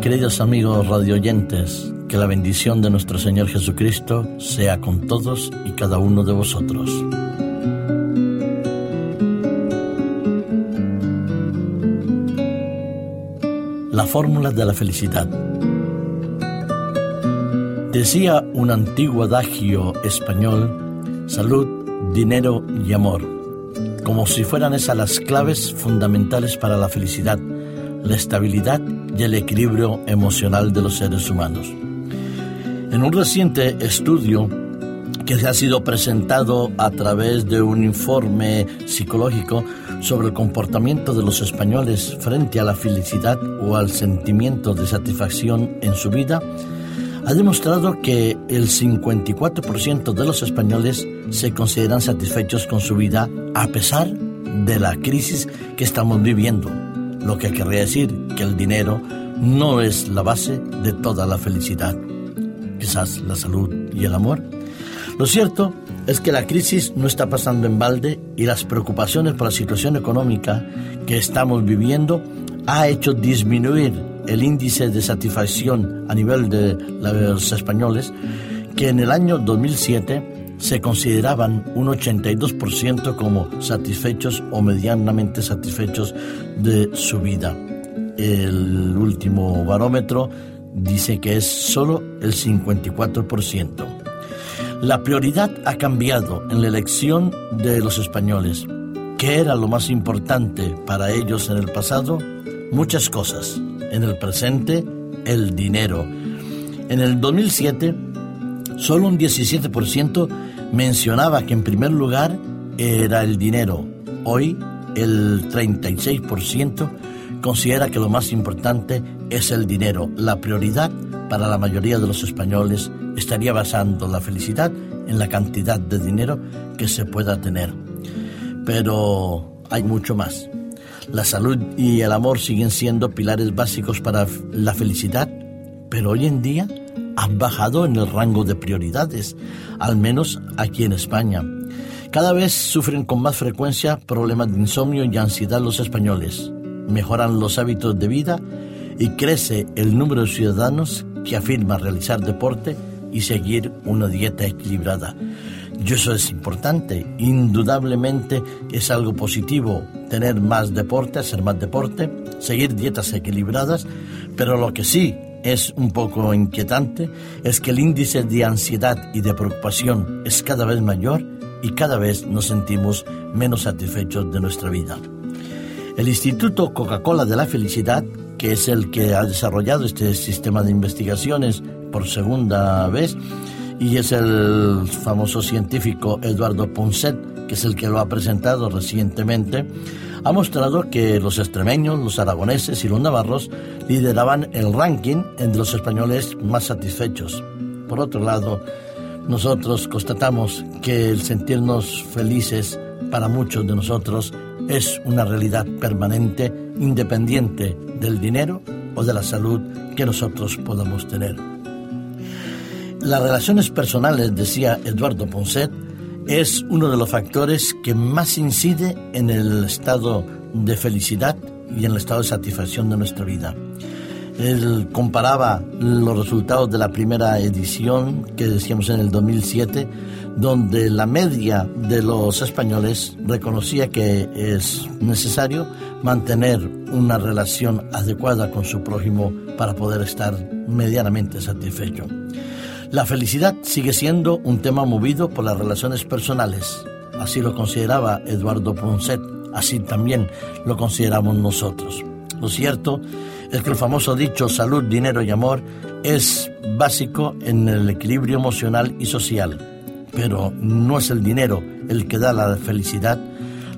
Queridos amigos radioyentes, que la bendición de nuestro Señor Jesucristo sea con todos y cada uno de vosotros. La fórmula de la felicidad. Decía un antiguo adagio español, salud, dinero y amor, como si fueran esas las claves fundamentales para la felicidad, la estabilidad y el equilibrio emocional de los seres humanos. En un reciente estudio que ha sido presentado a través de un informe psicológico sobre el comportamiento de los españoles frente a la felicidad o al sentimiento de satisfacción en su vida, ha demostrado que el 54% de los españoles se consideran satisfechos con su vida a pesar de la crisis que estamos viviendo, lo que querría decir que el dinero no es la base de toda la felicidad, quizás la salud y el amor. Lo cierto es que la crisis no está pasando en balde y las preocupaciones por la situación económica que estamos viviendo ha hecho disminuir el índice de satisfacción a nivel de los españoles que en el año 2007 se consideraban un 82% como satisfechos o medianamente satisfechos de su vida. El último barómetro dice que es solo el 54%. La prioridad ha cambiado en la elección de los españoles. ¿Qué era lo más importante para ellos en el pasado? Muchas cosas. En el presente, el dinero. En el 2007, solo un 17% mencionaba que en primer lugar era el dinero. Hoy, el 36% considera que lo más importante es el dinero. La prioridad para la mayoría de los españoles estaría basando la felicidad en la cantidad de dinero que se pueda tener. Pero hay mucho más. La salud y el amor siguen siendo pilares básicos para la felicidad, pero hoy en día han bajado en el rango de prioridades, al menos aquí en España. Cada vez sufren con más frecuencia problemas de insomnio y ansiedad los españoles mejoran los hábitos de vida y crece el número de ciudadanos que afirman realizar deporte y seguir una dieta equilibrada. Y eso es importante, indudablemente es algo positivo tener más deporte, hacer más deporte, seguir dietas equilibradas, pero lo que sí es un poco inquietante es que el índice de ansiedad y de preocupación es cada vez mayor y cada vez nos sentimos menos satisfechos de nuestra vida. El Instituto Coca-Cola de la Felicidad, que es el que ha desarrollado este sistema de investigaciones por segunda vez, y es el famoso científico Eduardo Ponset, que es el que lo ha presentado recientemente, ha mostrado que los extremeños, los aragoneses y los navarros lideraban el ranking entre los españoles más satisfechos. Por otro lado, nosotros constatamos que el sentirnos felices para muchos de nosotros es una realidad permanente, independiente del dinero o de la salud que nosotros podamos tener. Las relaciones personales, decía Eduardo Ponset, es uno de los factores que más incide en el estado de felicidad y en el estado de satisfacción de nuestra vida. Él comparaba los resultados de la primera edición que decíamos en el 2007, donde la media de los españoles reconocía que es necesario mantener una relación adecuada con su prójimo para poder estar medianamente satisfecho. La felicidad sigue siendo un tema movido por las relaciones personales. Así lo consideraba Eduardo Ponset, así también lo consideramos nosotros. Lo cierto es que el famoso dicho salud, dinero y amor es básico en el equilibrio emocional y social, pero no es el dinero el que da la felicidad.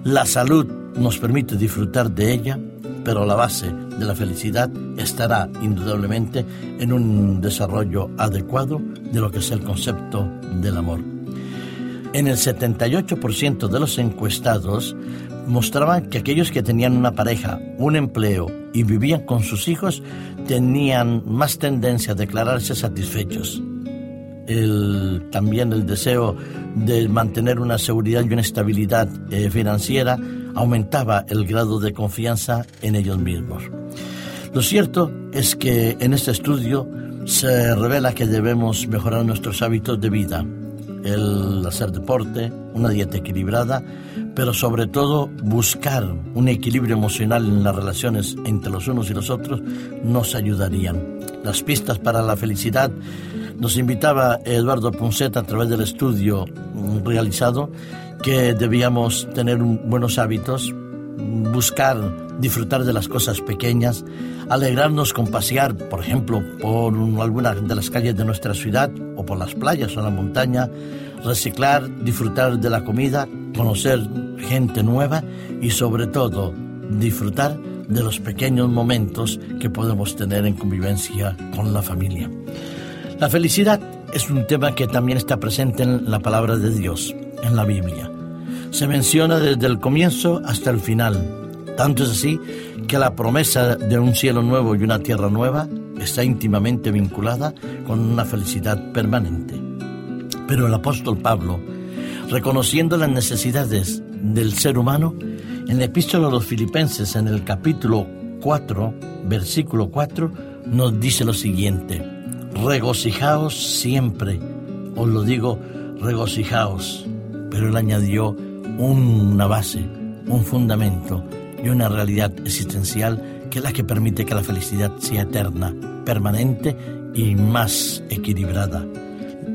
La salud nos permite disfrutar de ella, pero la base de la felicidad estará indudablemente en un desarrollo adecuado de lo que es el concepto del amor. En el 78% de los encuestados mostraban que aquellos que tenían una pareja, un empleo y vivían con sus hijos tenían más tendencia a declararse satisfechos. también el deseo de mantener una seguridad y una estabilidad eh, financiera aumentaba el grado de confianza en ellos mismos. Lo cierto es que en este estudio se revela que debemos mejorar nuestros hábitos de vida, el hacer deporte, una dieta equilibrada, pero sobre todo buscar un equilibrio emocional en las relaciones entre los unos y los otros nos ayudarían. Las pistas para la felicidad nos invitaba Eduardo Punset a través del estudio realizado que debíamos tener buenos hábitos, buscar disfrutar de las cosas pequeñas, alegrarnos con pasear, por ejemplo, por alguna de las calles de nuestra ciudad o por las playas o la montaña, reciclar, disfrutar de la comida, conocer gente nueva y sobre todo disfrutar de los pequeños momentos que podemos tener en convivencia con la familia. La felicidad es un tema que también está presente en la palabra de Dios, en la Biblia. Se menciona desde el comienzo hasta el final, tanto es así que la promesa de un cielo nuevo y una tierra nueva está íntimamente vinculada con una felicidad permanente. Pero el apóstol Pablo, reconociendo las necesidades del ser humano, en la epístola a los filipenses en el capítulo 4, versículo 4, nos dice lo siguiente, regocijaos siempre, os lo digo, regocijaos, pero él añadió una base, un fundamento, y una realidad existencial que es la que permite que la felicidad sea eterna, permanente y más equilibrada.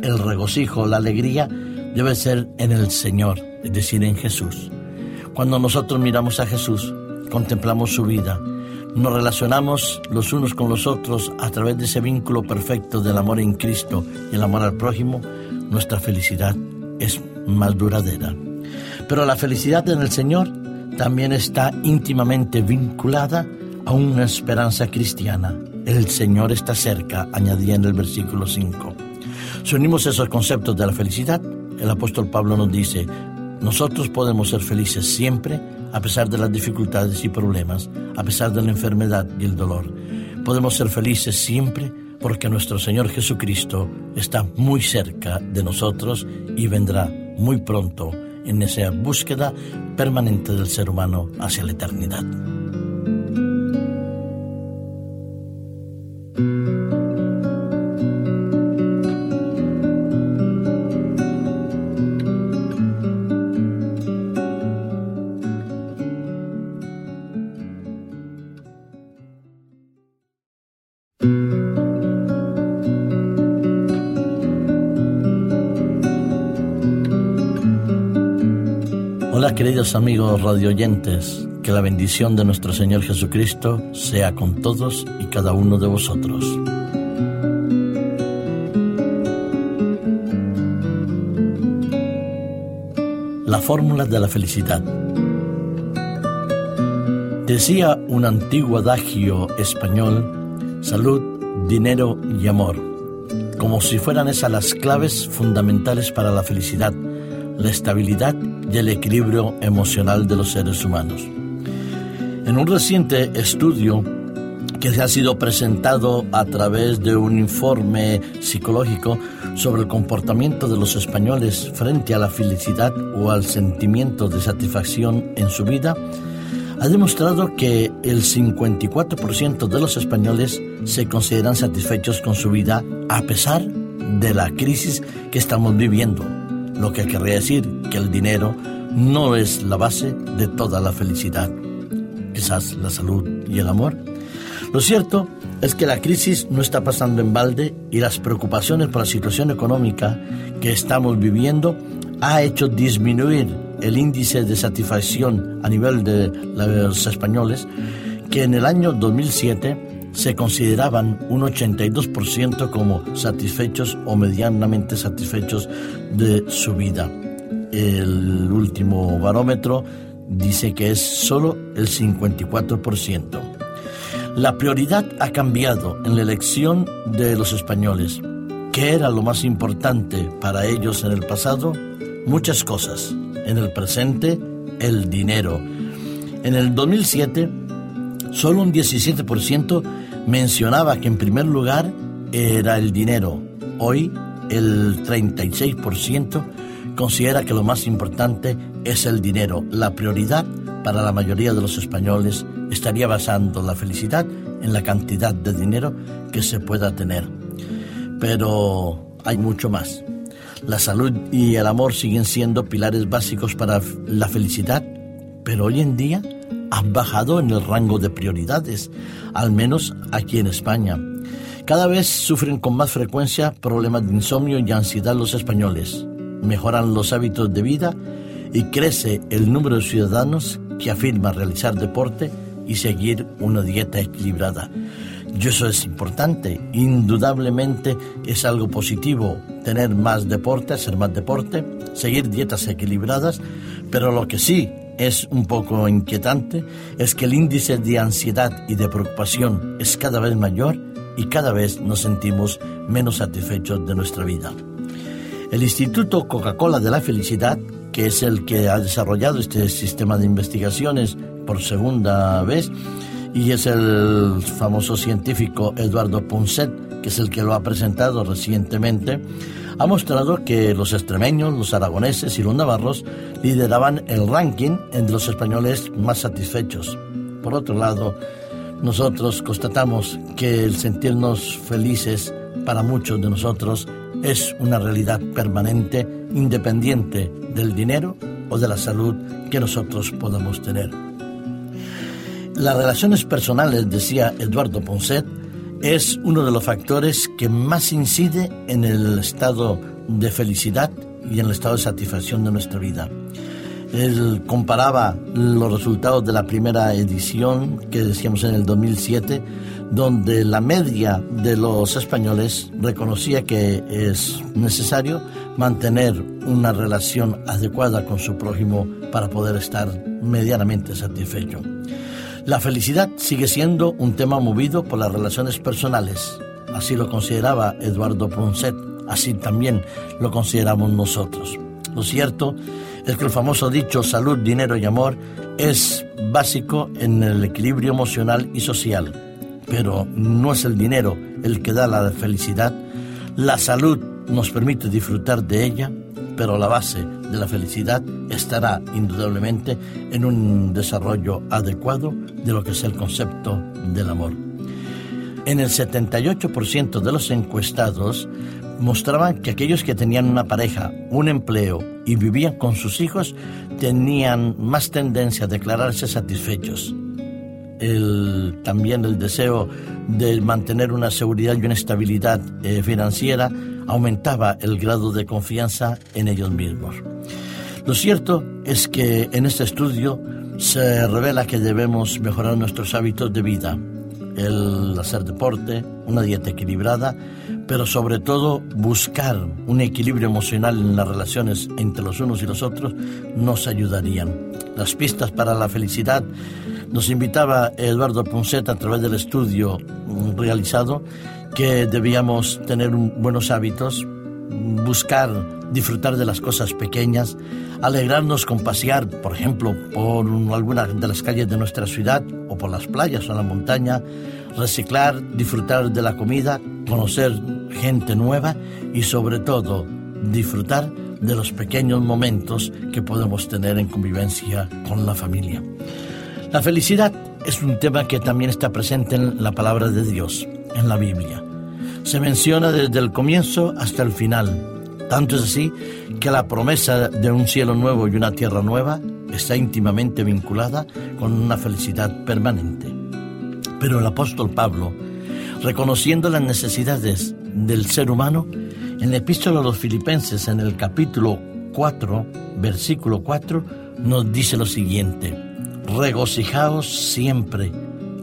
El regocijo, la alegría debe ser en el Señor, es decir, en Jesús. Cuando nosotros miramos a Jesús, contemplamos su vida, nos relacionamos los unos con los otros a través de ese vínculo perfecto del amor en Cristo y el amor al prójimo, nuestra felicidad es más duradera. Pero la felicidad en el Señor también está íntimamente vinculada a una esperanza cristiana. El Señor está cerca, añadía en el versículo 5. Si unimos esos conceptos de la felicidad, el apóstol Pablo nos dice, nosotros podemos ser felices siempre a pesar de las dificultades y problemas, a pesar de la enfermedad y el dolor. Podemos ser felices siempre porque nuestro Señor Jesucristo está muy cerca de nosotros y vendrá muy pronto en esa búsqueda permanente del ser humano hacia la eternidad. Queridos amigos radioyentes, que la bendición de nuestro Señor Jesucristo sea con todos y cada uno de vosotros. La fórmula de la felicidad. Decía un antiguo adagio español, salud, dinero y amor, como si fueran esas las claves fundamentales para la felicidad, la estabilidad y el equilibrio emocional de los seres humanos. En un reciente estudio que se ha sido presentado a través de un informe psicológico sobre el comportamiento de los españoles frente a la felicidad o al sentimiento de satisfacción en su vida, ha demostrado que el 54% de los españoles se consideran satisfechos con su vida a pesar de la crisis que estamos viviendo lo que querría decir que el dinero no es la base de toda la felicidad, quizás la salud y el amor. Lo cierto es que la crisis no está pasando en balde y las preocupaciones por la situación económica que estamos viviendo ha hecho disminuir el índice de satisfacción a nivel de los españoles que en el año 2007 se consideraban un 82% como satisfechos o medianamente satisfechos de su vida. El último barómetro dice que es solo el 54%. La prioridad ha cambiado en la elección de los españoles. ¿Qué era lo más importante para ellos en el pasado? Muchas cosas. En el presente, el dinero. En el 2007, solo un 17% mencionaba que en primer lugar era el dinero. Hoy el 36% considera que lo más importante es el dinero. La prioridad para la mayoría de los españoles estaría basando la felicidad en la cantidad de dinero que se pueda tener. Pero hay mucho más. La salud y el amor siguen siendo pilares básicos para la felicidad, pero hoy en día han bajado en el rango de prioridades, al menos aquí en España. Cada vez sufren con más frecuencia problemas de insomnio y ansiedad los españoles. Mejoran los hábitos de vida y crece el número de ciudadanos que afirman realizar deporte y seguir una dieta equilibrada. Y eso es importante, indudablemente es algo positivo tener más deporte, hacer más deporte, seguir dietas equilibradas, pero lo que sí es un poco inquietante es que el índice de ansiedad y de preocupación es cada vez mayor y cada vez nos sentimos menos satisfechos de nuestra vida. El Instituto Coca-Cola de la Felicidad, que es el que ha desarrollado este sistema de investigaciones por segunda vez, y es el famoso científico Eduardo Punset, que es el que lo ha presentado recientemente, ha mostrado que los extremeños, los aragoneses y los navarros lideraban el ranking entre los españoles más satisfechos. Por otro lado, nosotros constatamos que el sentirnos felices para muchos de nosotros es una realidad permanente, independiente del dinero o de la salud que nosotros podamos tener. Las relaciones personales, decía Eduardo Ponset, es uno de los factores que más incide en el estado de felicidad y en el estado de satisfacción de nuestra vida. Él comparaba los resultados de la primera edición que decíamos en el 2007, donde la media de los españoles reconocía que es necesario mantener una relación adecuada con su prójimo para poder estar medianamente satisfecho. La felicidad sigue siendo un tema movido por las relaciones personales. Así lo consideraba Eduardo Ponset, así también lo consideramos nosotros. Lo cierto es que el famoso dicho salud, dinero y amor es básico en el equilibrio emocional y social, pero no es el dinero el que da la felicidad. La salud nos permite disfrutar de ella, pero la base de la felicidad estará indudablemente en un desarrollo adecuado de lo que es el concepto del amor. En el 78% de los encuestados mostraban que aquellos que tenían una pareja, un empleo y vivían con sus hijos tenían más tendencia a declararse satisfechos. también el deseo de mantener una seguridad y una estabilidad eh, financiera aumentaba el grado de confianza en ellos mismos. Lo cierto es que en este estudio se revela que debemos mejorar nuestros hábitos de vida, el hacer deporte, una dieta equilibrada, pero sobre todo buscar un equilibrio emocional en las relaciones entre los unos y los otros nos ayudarían. Las pistas para la felicidad nos invitaba Eduardo Ponset a través del estudio realizado que debíamos tener buenos hábitos, buscar disfrutar de las cosas pequeñas, alegrarnos con pasear, por ejemplo, por alguna de las calles de nuestra ciudad o por las playas o la montaña, reciclar, disfrutar de la comida, conocer gente nueva y sobre todo disfrutar de los pequeños momentos que podemos tener en convivencia con la familia. La felicidad es un tema que también está presente en la palabra de Dios, en la Biblia. Se menciona desde el comienzo hasta el final tanto es así que la promesa de un cielo nuevo y una tierra nueva está íntimamente vinculada con una felicidad permanente. Pero el apóstol Pablo, reconociendo las necesidades del ser humano, en la epístola a los filipenses, en el capítulo 4, versículo 4, nos dice lo siguiente, regocijaos siempre,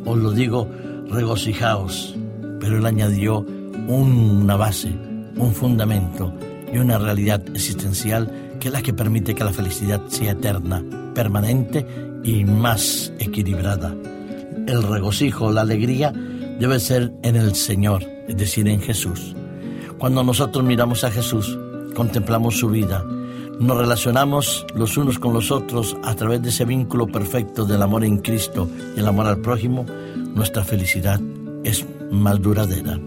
os lo digo, regocijaos, pero él añadió una base, un fundamento, y una realidad existencial que es la que permite que la felicidad sea eterna, permanente y más equilibrada. El regocijo, la alegría debe ser en el Señor, es decir, en Jesús. Cuando nosotros miramos a Jesús, contemplamos su vida, nos relacionamos los unos con los otros a través de ese vínculo perfecto del amor en Cristo y el amor al prójimo, nuestra felicidad es más duradera.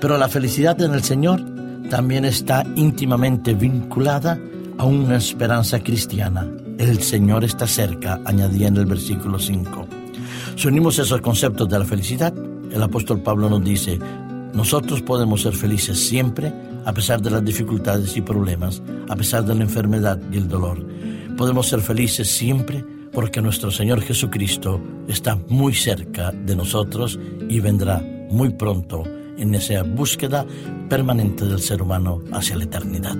Pero la felicidad en el Señor también está íntimamente vinculada a una esperanza cristiana. El Señor está cerca, añadía en el versículo 5. Si unimos esos conceptos de la felicidad, el apóstol Pablo nos dice, nosotros podemos ser felices siempre a pesar de las dificultades y problemas, a pesar de la enfermedad y el dolor. Podemos ser felices siempre porque nuestro Señor Jesucristo está muy cerca de nosotros y vendrá muy pronto en esa búsqueda permanente del ser humano hacia la eternidad.